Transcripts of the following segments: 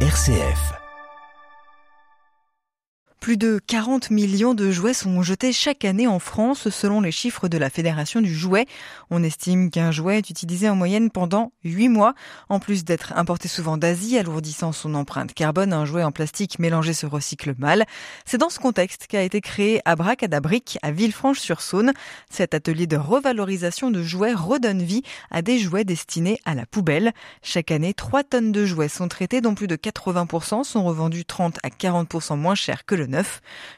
RCF. Plus de 40 millions de jouets sont jetés chaque année en France selon les chiffres de la Fédération du jouet. On estime qu'un jouet est utilisé en moyenne pendant 8 mois. En plus d'être importé souvent d'Asie, alourdissant son empreinte carbone, un jouet en plastique mélangé se recycle mal. C'est dans ce contexte qu'a été créé Abracadabrique à Villefranche-sur-Saône. Cet atelier de revalorisation de jouets redonne vie à des jouets destinés à la poubelle. Chaque année, 3 tonnes de jouets sont traités dont plus de 80% sont revendus 30 à 40% moins cher que le neuf.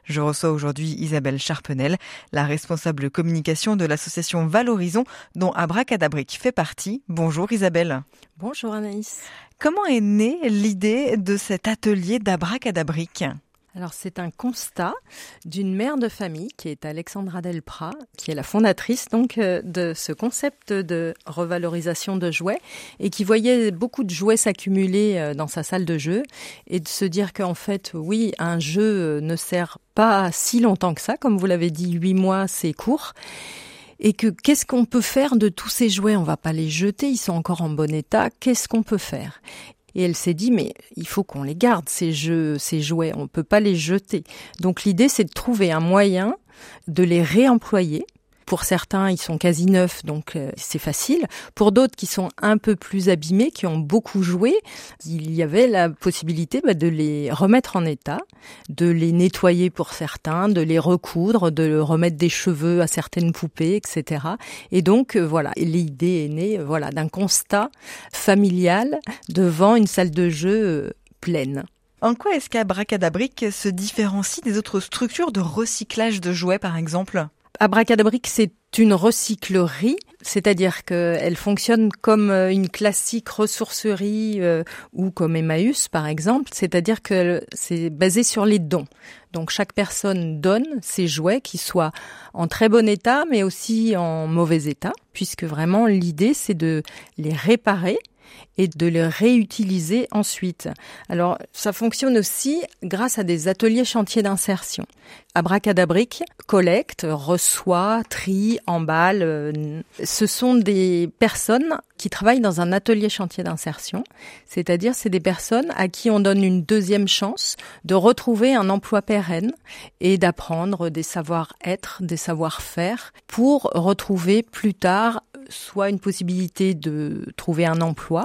Je reçois aujourd'hui Isabelle Charpenel, la responsable communication de l'association Valorisons, dont Abracadabrique fait partie. Bonjour Isabelle. Bonjour Anaïs. Comment est née l'idée de cet atelier d'Abracadabrique alors c'est un constat d'une mère de famille qui est Alexandra Delprat, qui est la fondatrice donc euh, de ce concept de revalorisation de jouets et qui voyait beaucoup de jouets s'accumuler euh, dans sa salle de jeu et de se dire qu'en fait oui un jeu euh, ne sert pas si longtemps que ça, comme vous l'avez dit, huit mois c'est court. Et que qu'est-ce qu'on peut faire de tous ces jouets? On va pas les jeter, ils sont encore en bon état. Qu'est-ce qu'on peut faire? Et elle s'est dit, mais il faut qu'on les garde, ces jeux, ces jouets, on ne peut pas les jeter. Donc l'idée, c'est de trouver un moyen de les réemployer pour certains, ils sont quasi neufs, donc euh, c'est facile. Pour d'autres qui sont un peu plus abîmés, qui ont beaucoup joué, il y avait la possibilité bah, de les remettre en état, de les nettoyer pour certains, de les recoudre, de remettre des cheveux à certaines poupées, etc. Et donc euh, voilà, l'idée est née voilà d'un constat familial devant une salle de jeu euh, pleine. En quoi est-ce qu'Abracadabrique se différencie des autres structures de recyclage de jouets, par exemple? Abracadabrique, c'est une recyclerie, c'est-à-dire qu'elle fonctionne comme euh, une classique ressourcerie euh, ou comme Emmaüs par exemple, c'est-à-dire que c'est basé sur les dons. Donc chaque personne donne ses jouets qui soient en très bon état mais aussi en mauvais état, puisque vraiment l'idée c'est de les réparer et de les réutiliser ensuite. Alors, ça fonctionne aussi grâce à des ateliers chantiers d'insertion. Abracadabrique collecte, reçoit, trie, emballe. Euh, ce sont des personnes qui travaillent dans un atelier chantier d'insertion, c'est-à-dire c'est des personnes à qui on donne une deuxième chance de retrouver un emploi pérenne et d'apprendre des savoir-être, des savoir-faire pour retrouver plus tard soit une possibilité de trouver un emploi,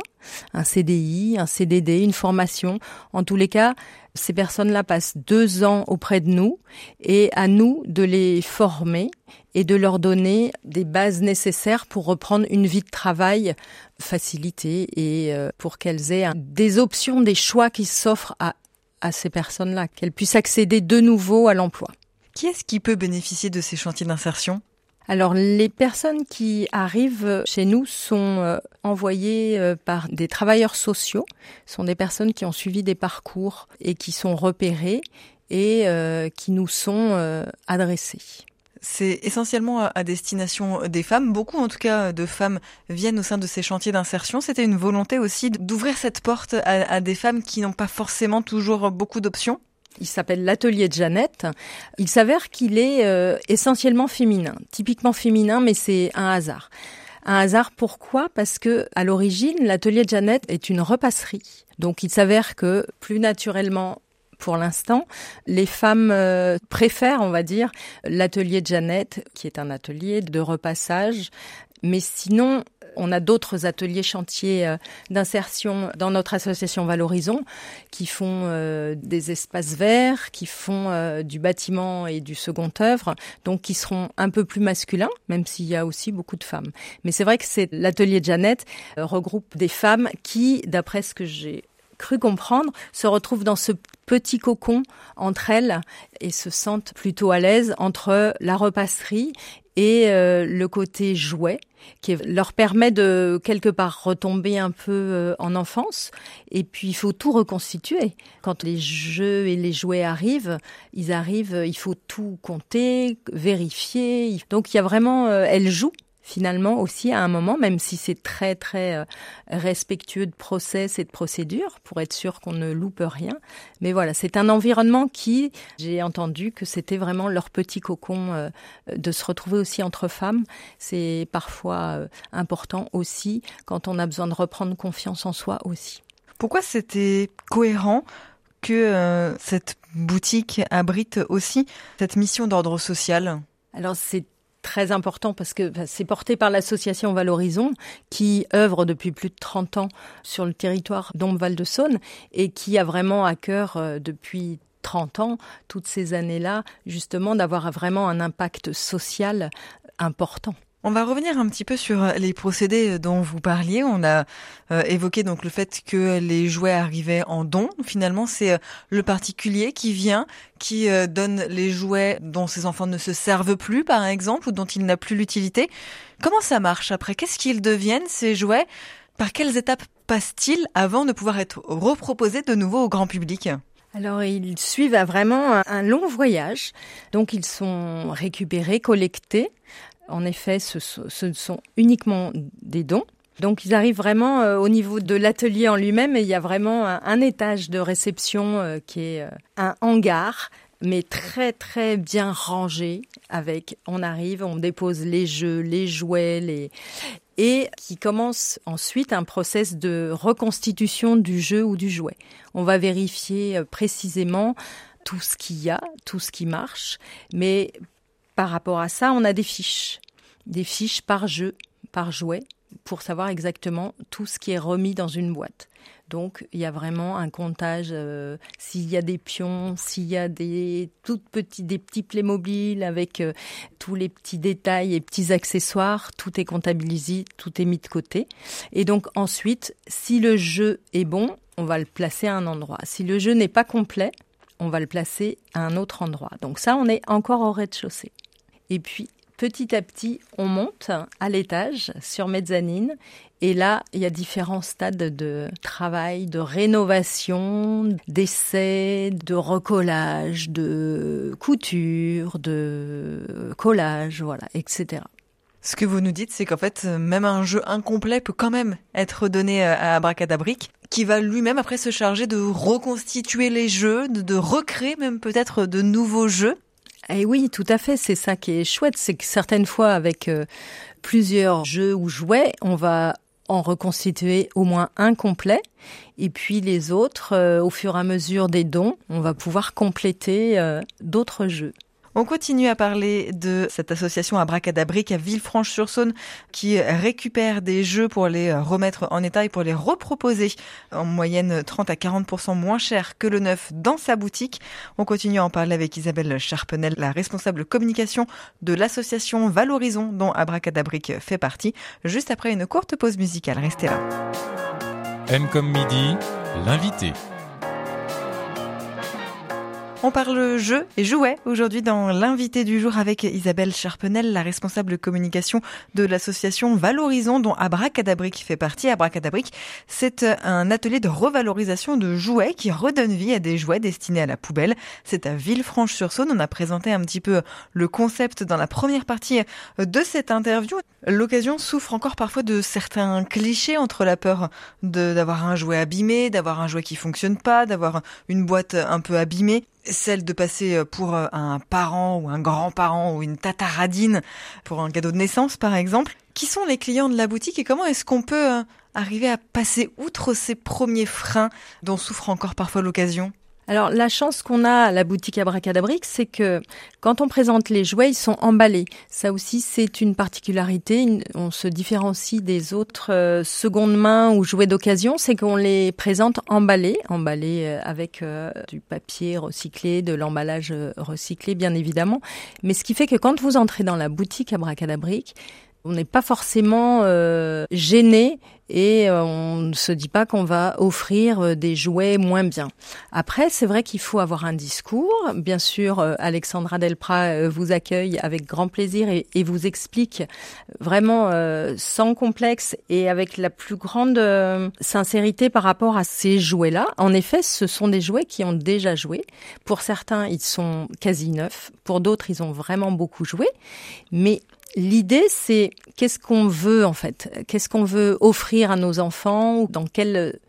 un CDI, un CDD, une formation. En tous les cas, ces personnes-là passent deux ans auprès de nous et à nous de les former et de leur donner des bases nécessaires pour reprendre une vie de travail facilitée et euh, pour qu'elles aient des options, des choix qui s'offrent à, à ces personnes-là, qu'elles puissent accéder de nouveau à l'emploi. Qui est-ce qui peut bénéficier de ces chantiers d'insertion? Alors les personnes qui arrivent chez nous sont euh, envoyées euh, par des travailleurs sociaux, sont des personnes qui ont suivi des parcours et qui sont repérées et euh, qui nous sont adressées. C'est essentiellement à destination des femmes. Beaucoup, en tout cas, de femmes viennent au sein de ces chantiers d'insertion. C'était une volonté aussi d'ouvrir cette porte à des femmes qui n'ont pas forcément toujours beaucoup d'options. Il s'appelle l'atelier de Jeannette. Il s'avère qu'il est euh, essentiellement féminin, typiquement féminin, mais c'est un hasard. Un hasard pourquoi? Parce que à l'origine, l'atelier de Jeannette est une repasserie. Donc il s'avère que plus naturellement pour l'instant. Les femmes euh, préfèrent, on va dire, l'atelier de Jeannette, qui est un atelier de repassage. Mais sinon, on a d'autres ateliers chantiers euh, d'insertion dans notre association Valorisons qui font euh, des espaces verts, qui font euh, du bâtiment et du second œuvre, donc qui seront un peu plus masculins, même s'il y a aussi beaucoup de femmes. Mais c'est vrai que c'est l'atelier de Jeannette regroupe des femmes qui, d'après ce que j'ai cru comprendre, se retrouvent dans ce petit cocon entre elles et se sentent plutôt à l'aise entre la repasserie et euh, le côté jouet qui leur permet de quelque part retomber un peu euh, en enfance. Et puis il faut tout reconstituer. Quand les jeux et les jouets arrivent ils arrivent il faut tout compter vérifier. Donc il y a vraiment euh, elles jouent finalement aussi à un moment, même si c'est très très euh, respectueux de process et de procédure pour être sûr qu'on ne loupe rien. Mais voilà, c'est un environnement qui, j'ai entendu que c'était vraiment leur petit cocon euh, de se retrouver aussi entre femmes. C'est parfois euh, important aussi quand on a besoin de reprendre confiance en soi aussi. Pourquoi c'était cohérent que cette boutique abrite aussi cette mission d'ordre social? Alors c'est très important parce que c'est porté par l'association Valorisons qui œuvre depuis plus de 30 ans sur le territoire d'Ombre-Val de Saône et qui a vraiment à cœur euh, depuis 30 ans, toutes ces années-là, justement d'avoir vraiment un impact social important. On va revenir un petit peu sur les procédés dont vous parliez. On a euh, évoqué donc le fait que les jouets arrivaient en don. Finalement, c'est euh, le particulier qui vient, qui euh, donne les jouets dont ses enfants ne se servent plus, par exemple, ou dont il n'a plus l'utilité. Comment ça marche après? Qu'est-ce qu'ils deviennent ces jouets? Par quelles étapes passent-ils avant de pouvoir être reproposés de nouveau au grand public? Alors ils suivent vraiment un long voyage, donc ils sont récupérés, collectés en effet, ce, sont uniquement des dons. Donc ils arrivent vraiment euh, au niveau de l'atelier en lui-même et il y a vraiment un, étage de réception euh, qui est euh, un hangar mais très très bien rangé avec on arrive, on dépose les jeux, les jouets, les et qui commence ensuite un process de reconstitution du jeu ou du jouet. On va vérifier précisément tout ce qu'il y a, tout ce qui marche, mais par rapport à ça, on a des fiches, des fiches par jeu, par jouet, pour savoir exactement tout ce qui est remis dans une boîte. Donc, il y a vraiment un comptage euh, s'il y a des pions, s'il y a des toutes petits, des petits Playmobil avec euh, tous les petits détails et petits accessoires, tout est comptabilisé, tout est mis de côté. Et donc ensuite, si le jeu est bon, on va le placer à un endroit. Si le jeu n'est pas complet, on va le placer à un autre endroit. Donc ça, on est encore au rez-de-chaussée. Et puis, petit à petit, on monte à l'étage sur mezzanine. Et là, il y a différents stades de travail, de rénovation, d'essai, de recollage, de couture, de collage, voilà, etc. Ce que vous nous dites, c'est qu'en fait, même un jeu incomplet peut quand même être donné à Abracadabric, qui va lui-même après se charger de reconstituer les jeux, de recréer même peut-être de nouveaux jeux. Eh oui, tout à fait. C'est ça qui est chouette, c'est que certaines fois, avec euh, plusieurs jeux ou jouets, on va en reconstituer au moins un complet. Et puis les autres, euh, au fur et à mesure des dons, on va pouvoir compléter euh, d'autres jeux. On continue à parler de cette association Abracadabrique à Villefranche-sur-Saône qui récupère des jeux pour les remettre en état et pour les reproposer en moyenne 30 à 40% moins cher que le neuf dans sa boutique. On continue à en parler avec Isabelle Charpenel, la responsable communication de l'association Valorisons dont Abracadabrique fait partie, juste après une courte pause musicale. Restez là. M comme midi, l'invité. On parle jeu et jouets aujourd'hui dans l'invité du jour avec Isabelle Charpenel, la responsable communication de l'association Valorisons dont Abracadabric fait partie. Abracadabric, c'est un atelier de revalorisation de jouets qui redonne vie à des jouets destinés à la poubelle. C'est à Villefranche-sur-Saône. On a présenté un petit peu le concept dans la première partie de cette interview. L'occasion souffre encore parfois de certains clichés entre la peur d'avoir un jouet abîmé, d'avoir un jouet qui fonctionne pas, d'avoir une boîte un peu abîmée celle de passer euh, pour euh, un parent ou un grand-parent ou une tataradine pour un cadeau de naissance par exemple. Qui sont les clients de la boutique et comment est-ce qu'on peut euh, arriver à passer outre ces premiers freins dont souffre encore parfois l'occasion? Alors la chance qu'on a à la boutique Abracadabrix, c'est que quand on présente les jouets, ils sont emballés. Ça aussi, c'est une particularité. On se différencie des autres euh, secondes mains ou jouets d'occasion, c'est qu'on les présente emballés, emballés euh, avec euh, du papier recyclé, de l'emballage recyclé, bien évidemment. Mais ce qui fait que quand vous entrez dans la boutique Abracadabric, on n'est pas forcément euh, gêné et euh, on ne se dit pas qu'on va offrir euh, des jouets moins bien. Après, c'est vrai qu'il faut avoir un discours. Bien sûr, Alexandra Delprat vous accueille avec grand plaisir et, vous explique vraiment sans complexe et avec la plus grande sincérité par rapport à ces jouets-là. En effet, ce sont des jouets qui ont déjà joué. Pour certains, ils sont quasi neufs. Pour d'autres, ils ont vraiment beaucoup joué. Mais L'idée, c'est qu'est-ce qu'on veut en fait? Qu'est-ce qu'on veut offrir à nos enfants ou dans quelle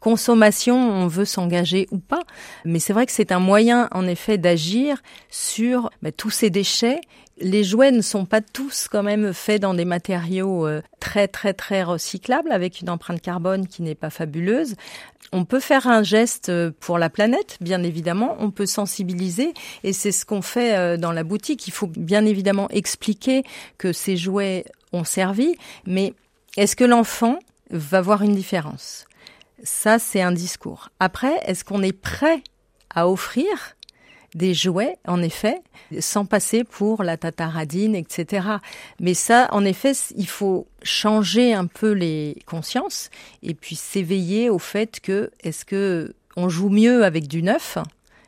consommation on veut s'engager ou pas? Mais c'est vrai que c'est un moyen en effet d'agir sur bah, tous ces déchets. Les jouets ne sont pas tous quand même faits dans des matériaux euh, très très très recyclables avec une empreinte carbone qui n'est pas fabuleuse. On peut faire un geste euh, pour la planète, bien évidemment. On peut sensibiliser et c'est ce qu'on fait euh, dans la boutique. Il faut bien évidemment expliquer que ces jouets ont servi, mais est-ce que l'enfant va voir une différence? Ça, c'est un discours. Après, est-ce qu'on est prêt à offrir des jouets, en effet, sans passer pour la tataradine, etc. Mais ça, en effet, il faut changer un peu les consciences et puis s'éveiller au fait que est-ce que on joue mieux avec du neuf?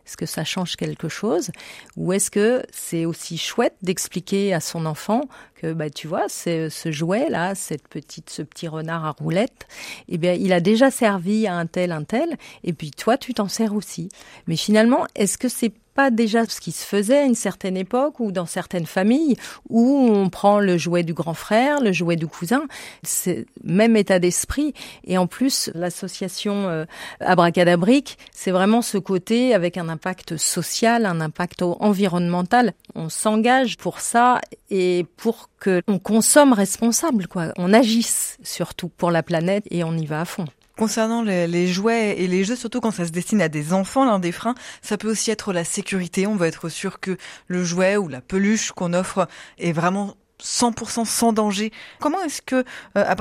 Est-ce que ça change quelque chose? Ou est-ce que c'est aussi chouette d'expliquer à son enfant que, bah, tu vois, ce jouet-là, cette petite, ce petit renard à roulettes, eh bien, il a déjà servi à un tel, un tel, et puis toi, tu t'en sers aussi. Mais finalement, est-ce que c'est pas déjà ce qui se faisait à une certaine époque ou dans certaines familles où on prend le jouet du grand frère, le jouet du cousin, c'est même état d'esprit. Et en plus, l'association euh, Abracadabrique, c'est vraiment ce côté avec un impact social, un impact environnemental. On s'engage pour ça et pour que on consomme responsable, quoi. On agisse surtout pour la planète et on y va à fond. Concernant les, jouets et les jeux, surtout quand ça se destine à des enfants, l'un des freins, ça peut aussi être la sécurité. On va être sûr que le jouet ou la peluche qu'on offre est vraiment 100% sans danger. Comment est-ce que euh,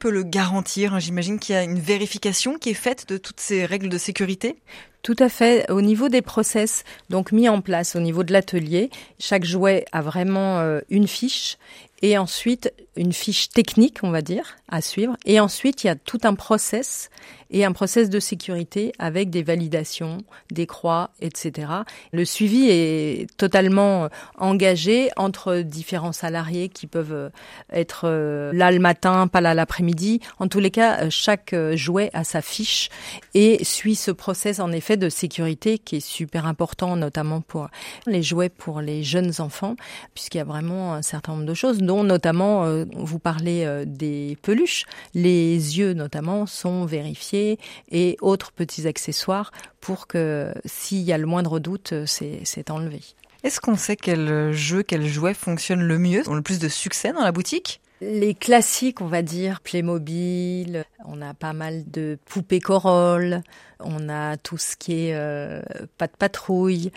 peut le garantir? J'imagine qu'il y a une vérification qui est faite de toutes ces règles de sécurité. Tout à fait. Au niveau des process, donc mis en place au niveau de l'atelier, chaque jouet a vraiment euh, une fiche et ensuite une fiche technique, on va dire, à suivre. Et ensuite, il y a tout un process et un process de sécurité avec des validations, des croix, etc. Le suivi est totalement euh, engagé entre différents salariés qui peuvent euh, être euh, là le matin, pas là l'après-midi. En tous les cas, chaque jouet a sa fiche et suit ce process en effet de sécurité qui est super important, notamment pour les jouets pour les jeunes enfants, puisqu'il y a vraiment un certain nombre de choses, dont notamment, vous parlez des peluches, les yeux notamment sont vérifiés et autres petits accessoires pour que s'il y a le moindre doute, c'est enlevé. Est-ce qu'on sait quel jeu, quel jouet fonctionne le mieux, ont le plus de succès dans la boutique? Les classiques, on va dire, Playmobil, on a pas mal de poupées Corolle, on a tout ce qui est euh, pas de patrouille,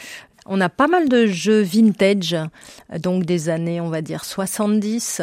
on a pas mal de jeux vintage, donc des années, on va dire, 70,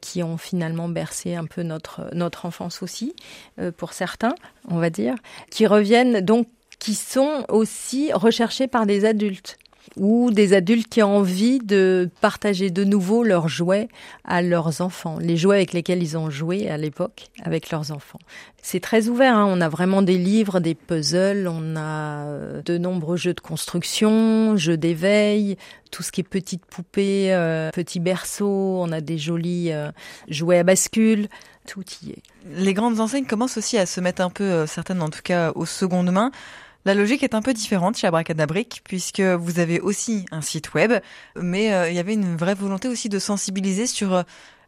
qui ont finalement bercé un peu notre, notre enfance aussi, euh, pour certains, on va dire, qui reviennent donc, qui sont aussi recherchés par des adultes ou des adultes qui ont envie de partager de nouveau leurs jouets à leurs enfants, les jouets avec lesquels ils ont joué à l'époque avec leurs enfants. C'est très ouvert, hein. on a vraiment des livres, des puzzles, on a euh, de nombreux jeux de construction, jeux d'éveil, tout ce qui est petites poupées, euh, petits berceaux, on a des jolis euh, jouets à bascule, tout y est. Les grandes enseignes commencent aussi à se mettre un peu, certaines en tout cas, aux secondes mains. La logique est un peu différente chez Abracadabric puisque vous avez aussi un site web, mais euh, il y avait une vraie volonté aussi de sensibiliser sur euh,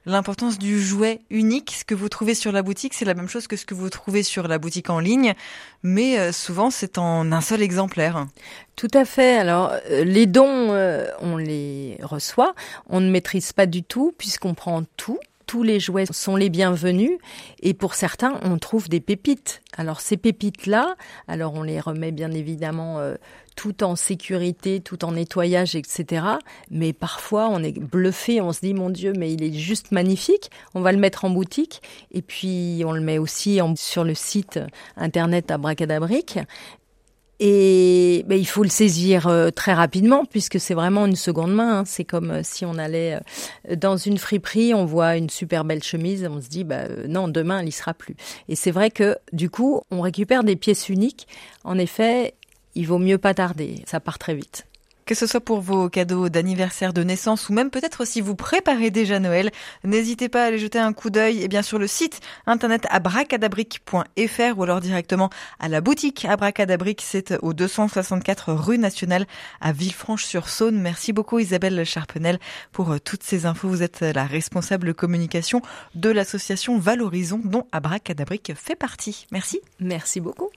l'importance du jouet unique. Ce que vous trouvez sur la boutique, c'est la même chose que ce que vous trouvez sur la boutique en ligne, mais euh, souvent c'est en un seul exemplaire. Tout à fait. Alors les dons, on les reçoit, on ne maîtrise pas du tout puisqu'on prend tout tous les jouets sont les bienvenus et pour certains, on trouve des pépites. Alors ces pépites-là, alors on les remet bien évidemment euh, tout en sécurité, tout en nettoyage, etc. Mais parfois, on est bluffé, on se dit mon Dieu, mais il est juste magnifique. On va le mettre en boutique et puis on le met aussi sur le site internet à Bracadabrique. Et ben, il faut le saisir euh, très rapidement puisque c'est vraiment une seconde main. Hein. C'est comme euh, si on allait euh, dans une friperie, on voit une super belle chemise, on se dit bah non demain elle y sera plus. Et c'est vrai que du coup on récupère des pièces uniques. En effet, il vaut mieux pas tarder, ça part très vite. Que ce soit pour vos cadeaux d'anniversaire, de naissance ou même peut-être si vous préparez déjà Noël, n'hésitez pas à aller jeter un coup d'œil et eh bien sur le site internet abracadabrique.fr ou alors directement à la boutique Abracadabrique, c'est au 264 rue nationale à Villefranche-sur-Saône. Merci beaucoup Isabelle Charpenel pour euh, toutes ces infos. Vous êtes la responsable communication de l'association Valorisons dont Abracadabrique fait partie. Merci. Merci beaucoup.